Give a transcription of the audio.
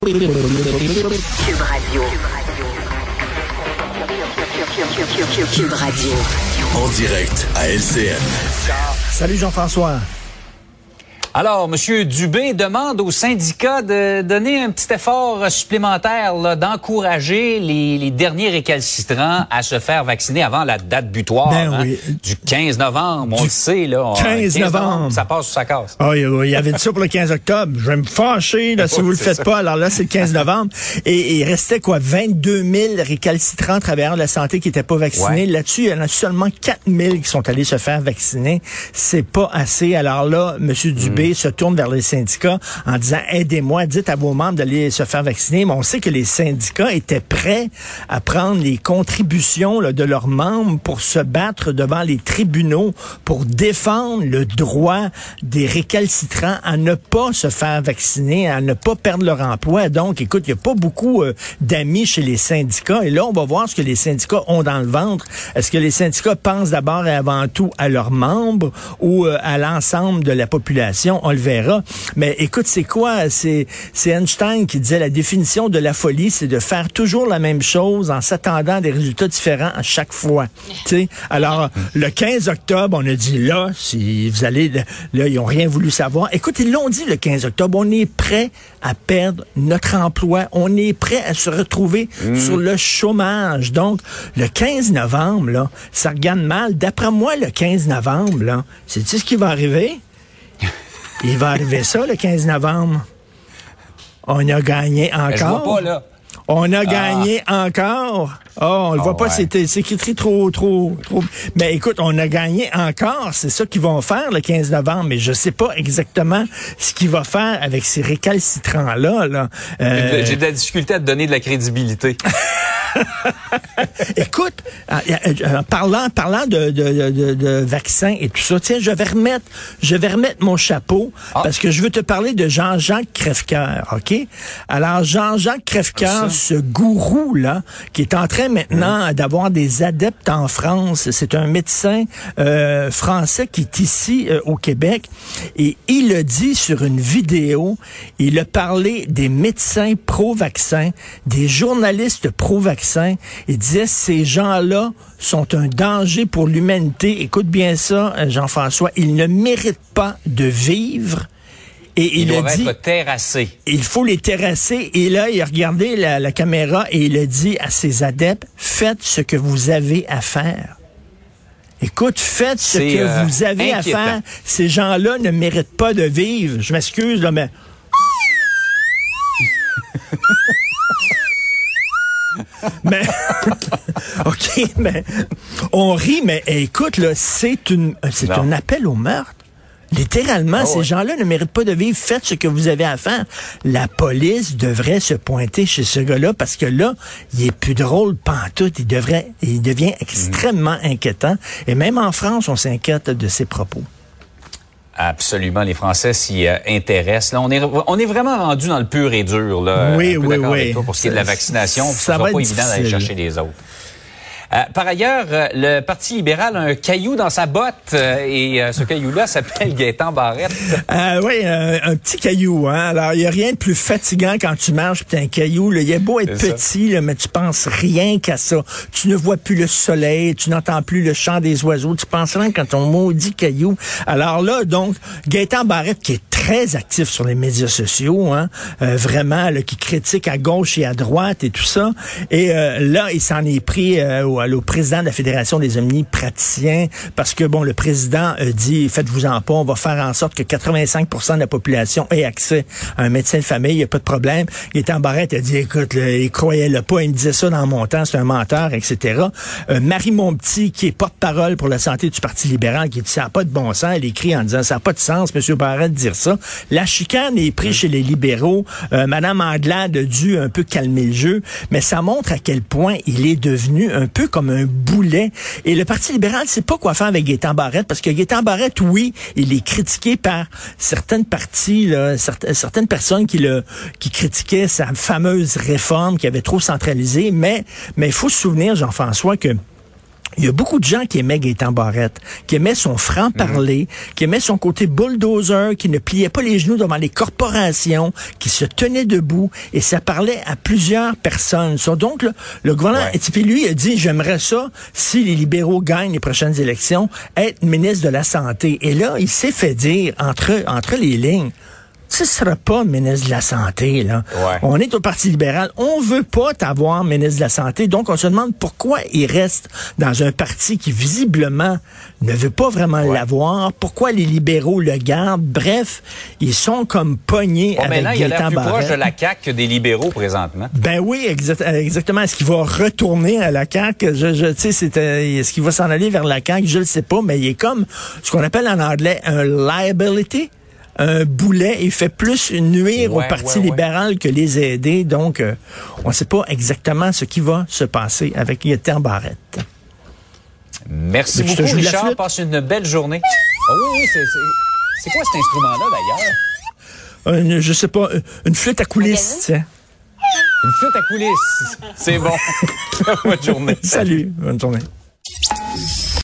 Cube Radio. Cube Radio. En direct à LCN. Salut Jean-François. Alors, M. Dubé demande aux syndicats de donner un petit effort supplémentaire, d'encourager les, les derniers récalcitrants à se faire vacciner avant la date butoir Ben hein, oui. du 15 novembre. On Du le sait, là. on- 15 novembre. Ça passe ou ça casse. Ah, il y avait dit ça pour le 15 octobre. Je vais me fâcher là, si vous le faites ça. pas. Alors là, c'est le 15 novembre. Et, il restait quoi? 22 000 récalcitrants travailleurs de la santé qui n'étaient pas vaccinés. Ouais. Là-dessus, il y en a seulement 4 000 qui sont allés se faire vacciner. C'est pas assez. Alors là, M. Dubé se tourne vers les syndicats en disant, aidez-moi, dites à vos membres d'aller se faire vacciner. Mais on sait que les syndicats étaient prêts à prendre les contributions de leurs membres pour se battre devant les tribunaux pour défendre le droit des récalcitrants à ne pas se faire vacciner, à ne pas perdre leur emploi. Donc, écoute, il n'y a pas beaucoup euh, d'amis chez les syndicats. Et là, on va voir ce que les syndicats ont dans le ventre. Est-ce que les syndicats pensent d'abord et avant tout à leurs membres ou euh, à l'ensemble de la population? On le verra. Mais écoute, c'est quoi? C'est c'est Einstein qui disait la définition de la folie, c'est de faire toujours la même chose en s'attendant à des résultats différents à chaque fois. Tu sais? Alors, le 15 octobre, on a dit là, si vous allez, là, ils ont rien voulu savoir. Écoute, ils l'ont dit le 15 octobre, on est prêt à perdre notre emploi. On est prêt à se retrouver sur le chômage. Donc, le 15 novembre, là, ça regarde mal. D'après moi, le 15 novembre, là, c'est-tu ce qui va arriver? Il va arriver ça le 15 novembre. On a gagné Ben, je vois encore. pas, là. On a gagné encore. Oh, on le Ah voit pas, ouais. c'est c'est écrit trop, trop, trop. Mais écoute, on a gagné encore. C'est ça qu'ils vont faire le 15 novembre. Mais je sais pas exactement ce qu'il va faire avec ces récalcitrants-là. Là. Euh, J'ai de la difficulté à te donner de la crédibilité. Écoute, euh, euh, euh, parlant, parlant de, de, de, de vaccins et tout ça, tiens, je vais remettre, je vais remettre mon chapeau Ah. parce que je veux te parler de Jean-Jacques Crèvecoeur, ok? Alors Jean-Jacques Crèvecoeur, ce gourou là, qui est en train maintenant d'avoir des adeptes en France, c'est un médecin euh, français qui est ici euh, au Québec et il a dit sur une vidéo, il a parlé des médecins pro-vaccins, des journalistes pro-vaccins. Il disait ces gens-là sont un danger pour l'humanité. Écoute bien ça, euh, Jean-François. Ils ne méritent pas de vivre. Et il a dit, être il faut les terrasser. Et là, il a regardé la, la caméra et il a dit à ses adeptes, faites ce que vous avez à faire. Écoute, faites ce que euh, vous avez à faire. Ces gens-là ne méritent pas de vivre. Je m'excuse, mais... mais OK, mais on rit, mais écoute, là, c'est une c'est Non. un appel au meurtre. Littéralement, Ah ces ouais. gens-là ne méritent pas de vivre. Faites ce que vous avez à faire. La police devrait se pointer chez ce gars-là parce que là, il est plus drôle pantoute. Il devrait, il devient extrêmement inquiétant. Et même en France, on s'inquiète de ses propos. Absolument, les Français s'y euh, intéressent. Là, on est on est vraiment rendu dans le pur et dur là. Oui, Un peu oui, oui. avec toi pour ce qui est de la vaccination, ça ça va pas être évident d'aller chercher les autres. Euh, par ailleurs, euh, le Parti libéral a un caillou dans sa botte euh, et euh, ce caillou-là s'appelle Gaétan Barrette. Euh, oui, euh, un petit caillou. Hein? Alors, il n'y a rien de plus fatigant quand tu marches puis un caillou. Là. Il est beau être petit, là, mais tu penses rien qu'à ça. Tu ne vois plus le soleil, tu n'entends plus le chant des oiseaux. Tu penses rien quand ton maudit caillou. Alors là, donc, Gaëtan Barrette, qui est très actif sur les médias sociaux, hein, euh, vraiment, là, qui critique à gauche et à droite et tout ça. Et euh, là, il s'en est pris euh, au, au président de la Fédération des omnipraticiens parce que, bon, le président a dit, faites-vous-en pas, on va faire en sorte que 85 de la population ait accès à un médecin de famille, il n'y a pas de problème. Il était en barrette, il a dit, écoute, là, il croyait le pas, il me disait ça dans mon temps, c'est un menteur, etc. Euh, Marie Montpetit, qui est porte-parole pour la santé du Parti libéral, qui dit, ça n'a pas de bon sens, elle écrit en disant, ça n'a pas de sens, M. Barrette, de dire ça. La chicane est prise chez les libéraux. Euh, Madame Anglade a dû un peu calmer le jeu, mais ça montre à quel point il est devenu un peu comme un boulet. Et le Parti libéral sait pas quoi faire avec Gaétan Barrette, parce que Gaétan Barrette, oui, il est critiqué par certaines parties, là, certaines, personnes qui le qui critiquaient sa fameuse réforme qui avait trop centralisé, mais mais il faut se souvenir, Jean-François, que il y a beaucoup de gens qui aimaient Gaétan Barrette, qui aimaient son franc-parler, qui aimaient son côté bulldozer, qui ne pliait pas les genoux devant les corporations, qui se tenait debout, et ça parlait à plusieurs personnes. Donc, là, le gouvernement, Ouais. et puis lui, a dit, j'aimerais ça, si les libéraux gagnent les prochaines élections, être ministre de la Santé. Et là, il s'est fait dire, entre, entre les lignes, tu ne seras pas ministre de la Santé, là. Ouais. On est au Parti libéral. On veut pas t'avoir ministre de la Santé. Donc, on se demande pourquoi il reste dans un parti qui, visiblement, ne veut pas vraiment Ouais. l'avoir. Pourquoi les libéraux le gardent. Bref, ils sont comme pognés Bon, avec maintenant, il a plus proche de la CAQ que des libéraux présentement. Ben oui, exact- exactement. Est-ce qu'il va retourner à la CAQ? Je, je, tu sais, c'est, euh, est-ce qu'il va s'en aller vers la CAQ? Je le sais pas, mais il est comme ce qu'on appelle en anglais un liability. Un boulet, il fait plus nuire Ouais, au Parti ouais, ouais. libéral que les aider. Donc, euh, on ne sait pas exactement ce qui va se passer avec Gaétan Barrette. Merci Mais je te beaucoup, Richard. Passe une belle journée. Oh oui, c'est, c'est, c'est quoi cet instrument-là, d'ailleurs? Une, je sais pas, une flûte à coulisses, tiens. Une flûte à coulisses. C'est bon. Bonne journée. Salut, bonne journée.